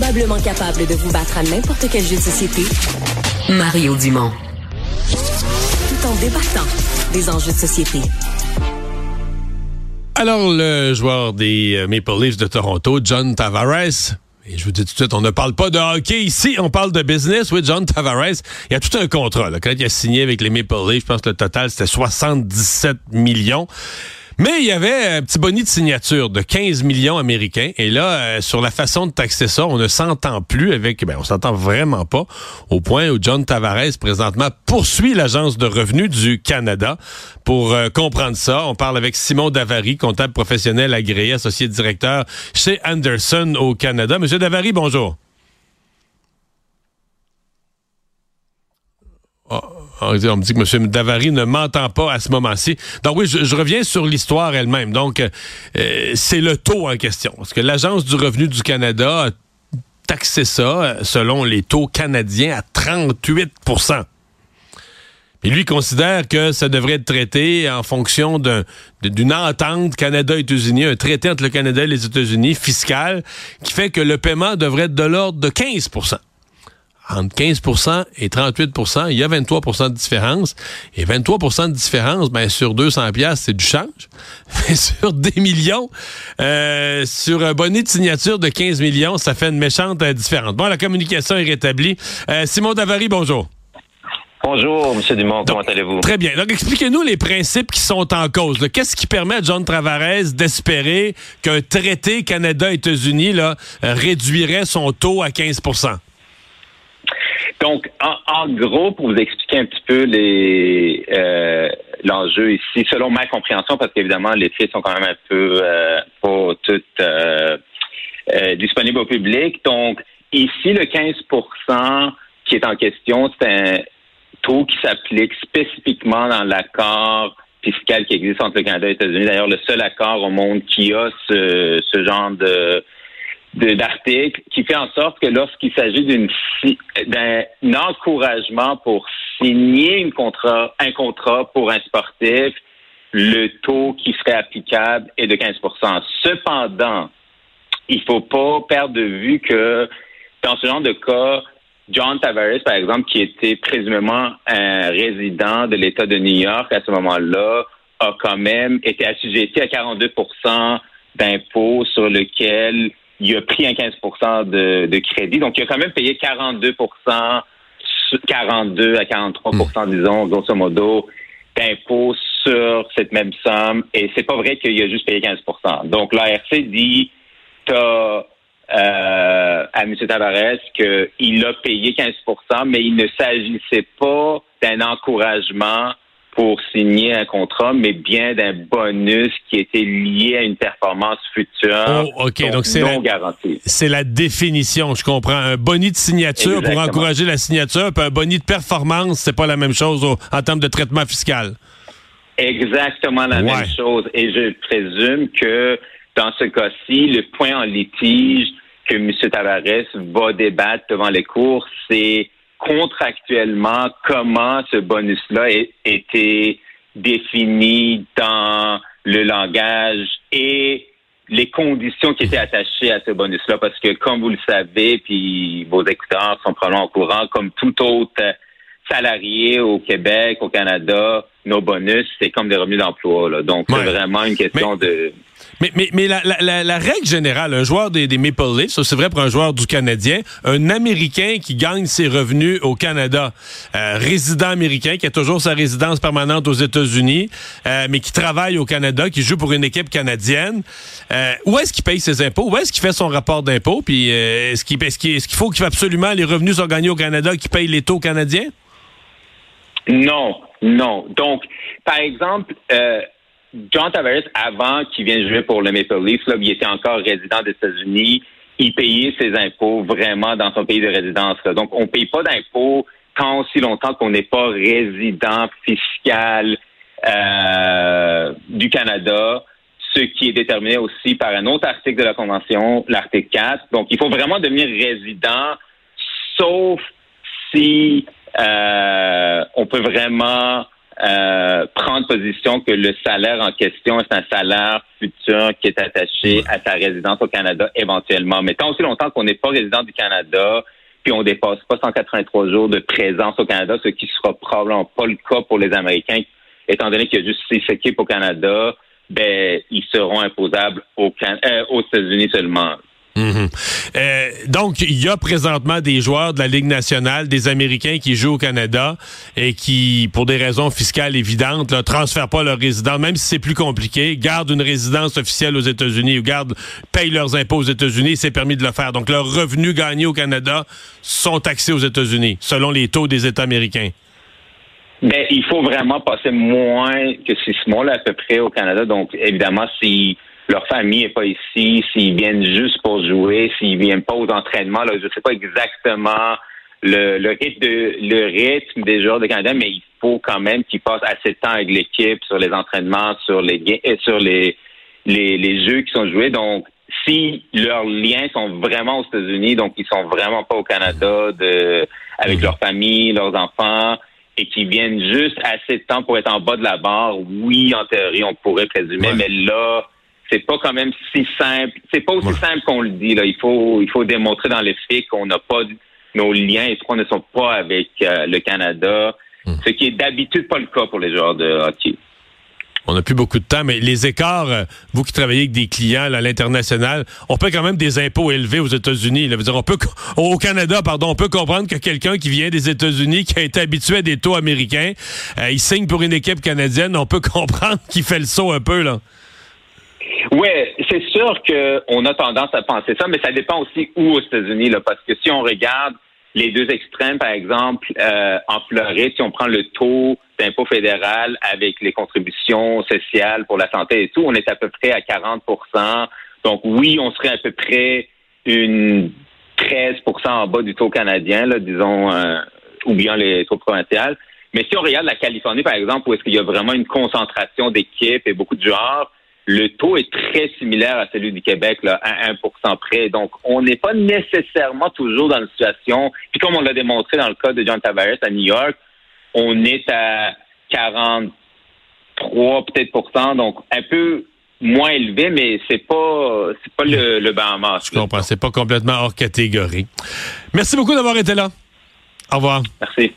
probablement capable de vous battre à n'importe quel jeu de société, Mario Dumont. Tout en débattant des enjeux de société. Alors, le joueur des euh, Maple Leafs de Toronto, John Tavares, et je vous dis tout de suite, on ne parle pas de hockey ici, on parle de business. Oui, John Tavares, il y a tout un contrat. Là. Quand il a signé avec les Maple Leafs, je pense que le total, c'était 77 millions. Mais il y avait un petit bonus de signature de 15 millions américains. Et là, euh, sur la façon de taxer ça, on ne s'entend plus avec, ben, on s'entend vraiment pas, au point où John Tavares, présentement, poursuit l'Agence de revenus du Canada. Pour euh, comprendre ça, on parle avec Simon Davary, comptable professionnel agréé, associé directeur chez Anderson au Canada. Monsieur Davary, bonjour. Oh, on me dit que M. Davary ne m'entend pas à ce moment-ci. Donc oui, je, reviens sur l'histoire elle-même. Donc, euh, c'est le taux en question. Parce que l'Agence du revenu du Canada a taxé ça, euh, selon les taux canadiens, à 38% et lui considère que ça devrait être traité en fonction d'une entente Canada-États-Unis, un traité entre le Canada et les États-Unis fiscal, qui fait que le paiement devrait être de l'ordre de 15 entre 15% et 38% il y a 23% de différence. Et 23% de différence, ben, sur 200 pièces c'est du change. Mais sur des millions, euh, sur un bonnet de signature de 15 millions, ça fait une méchante euh, différence. Bon, la communication est rétablie. Euh, Simon Davary, bonjour. Bonjour, M. Dumont, comment allez-vous? Très bien. Donc, expliquez-nous les principes qui sont en cause. Qu'est-ce qui permet à John Tavares d'espérer qu'un traité Canada-États-Unis réduirait son taux à 15 donc, en, gros, pour vous expliquer un petit peu les euh, l'enjeu ici, selon ma compréhension, parce qu'évidemment, les faits sont quand même un peu euh, pas toutes euh, disponibles au public. Donc, ici, le 15% qui est en question, c'est un taux qui s'applique spécifiquement dans l'accord fiscal qui existe entre le Canada et les États-Unis. D'ailleurs, le seul accord au monde qui a ce, ce genre de d'articles qui fait en sorte que lorsqu'il s'agit d'une d'un encouragement pour signer une contrat, un contrat pour un sportif, le taux qui serait applicable est de 15% Cependant, il faut pas perdre de vue que dans ce genre de cas, John Tavares, par exemple, qui était présumément un résident de l'État de New York à ce moment-là, a quand même été assujetti à 42% d'impôts sur lequel il a pris un 15 de, de, crédit. Donc, il a quand même payé 42% 42 à 43% hmm. disons, grosso modo, d'impôts sur cette même somme. Et c'est pas vrai qu'il a juste payé 15% Donc, l'ARC dit euh, à M. Tavares qu'il a payé 15% mais il ne s'agissait pas d'un encouragement pour signer un contrat, mais bien d'un bonus qui était lié à une performance future. Oh, OK. Donc, c'est non garantie. C'est la définition, je comprends. Un bonus de signature pour encourager la signature, puis un bonus de performance, c'est pas la même chose en termes de traitement fiscal. Exactement la même chose. Et je présume que dans ce cas-ci, le point en litige que M. Tavares va débattre devant les cours, c'est contractuellement comment ce bonus-là a été défini dans le langage et les conditions qui étaient attachées à ce bonus-là, parce que comme vous le savez, puis vos écouteurs sont probablement au courant, comme tout autre salarié au Québec, au Canada, nos bonus, c'est comme des revenus d'emploi. Donc, c'est vraiment une question de mais, mais, mais la, règle générale, un joueur des, des Maple Leafs, c'est vrai pour un joueur du Canadien, un Américain qui gagne ses revenus au Canada, euh, résident américain, qui a toujours sa résidence permanente aux États-Unis, euh, mais qui travaille au Canada, qui joue pour une équipe canadienne, euh, où est-ce qu'il paye ses impôts? Où est-ce qu'il fait son rapport d'impôts? Puis est-ce qu'il est qu'il faut qu'il absolument les revenus soient gagnés au Canada qu'il paye les taux canadiens? Non, non. Donc, par exemple, John Tavares, avant qu'il vienne jouer pour le Maple Leafs, là, il était encore résident des États-Unis. Il payait ses impôts vraiment dans son pays de résidence. Donc, on ne paye pas d'impôts tant aussi longtemps qu'on n'est pas résident fiscal euh, du Canada, ce qui est déterminé aussi par un autre article de la Convention, l'article 4. Donc, il faut vraiment devenir résident, sauf si euh, on peut vraiment euh, prendre position que le salaire en question est un salaire futur qui est attaché à sa résidence au Canada éventuellement. Mais tant aussi longtemps qu'on n'est pas résident du Canada, puis on dépasse pas 183 jours de présence au Canada, ce qui sera probablement pas le cas pour les Américains, étant donné qu'il y a juste six équipes au Canada, ben ils seront imposables au euh, aux États-Unis seulement. Mhm. Euh, donc, il y a présentement des joueurs de la Ligue nationale, des Américains qui jouent au Canada et qui, pour des raisons fiscales évidentes, ne transfèrent pas leur résidence, même si c'est plus compliqué, gardent une résidence officielle aux États-Unis ou payent leurs impôts aux États-Unis, c'est permis de le faire. Donc, leurs revenus gagnés au Canada sont taxés aux États-Unis, selon les taux des États américains. Mais il faut vraiment passer moins que six mois là, à peu près au Canada. Donc, évidemment, si leur famille n'est pas ici, s'ils viennent juste pour jouer, s'ils viennent pas aux entraînements, là, je ne sais pas exactement le, le, rythme de, le rythme des joueurs de Canada, mais il faut quand même qu'ils passent assez de temps avec l'équipe sur les entraînements, sur les euh, sur les, les, les jeux qui sont joués. Donc, si leurs liens sont vraiment aux États-Unis, donc ils sont vraiment pas au Canada de avec leur famille, leurs enfants, et qui viennent juste assez de temps pour être en bas de la barre, oui, en théorie, on pourrait présumer, mais là, c'est pas quand même si simple. C'est pas aussi simple qu'on le dit. Là. Il faut il faut démontrer dans les faits qu'on n'a pas nos liens et qu'on ne sont pas avec euh, le Canada, hmm. ce qui est d'habitude pas le cas pour les joueurs de hockey. On n'a plus beaucoup de temps, mais les écarts, euh, vous qui travaillez avec des clients à l'international, on paie quand même des impôts élevés aux États-Unis. on peut au Canada, pardon, on peut comprendre que quelqu'un qui vient des États-Unis, qui a été habitué à des taux américains, euh, il signe pour une équipe canadienne. On peut comprendre qu'il fait le saut un peu là. Oui, c'est sûr qu'on a tendance à penser ça, mais ça dépend aussi où aux États-Unis, là, parce que si on regarde les deux extrêmes, par exemple, euh, en Floride, si on prend le taux d'impôt fédéral avec les contributions sociales pour la santé et tout, on est à peu près à 40% Donc oui, on serait à peu près une 13% en bas du taux canadien, là, disons, euh, ou bien les taux provinciaux. Mais si on regarde la Californie, par exemple, où est-ce qu'il y a vraiment une concentration d'équipes et beaucoup de joueurs, le taux est très similaire à celui du Québec, là, à 1% près. Donc, on n'est pas nécessairement toujours dans une situation, puis comme on l'a démontré dans le cas de John Tavares à New York, on est à 43 peut-être donc un peu moins élevé, mais c'est pas c'est pas le, le Bahamas. Je comprends, c'est pas complètement hors catégorie. Merci beaucoup d'avoir été là. Au revoir. Merci.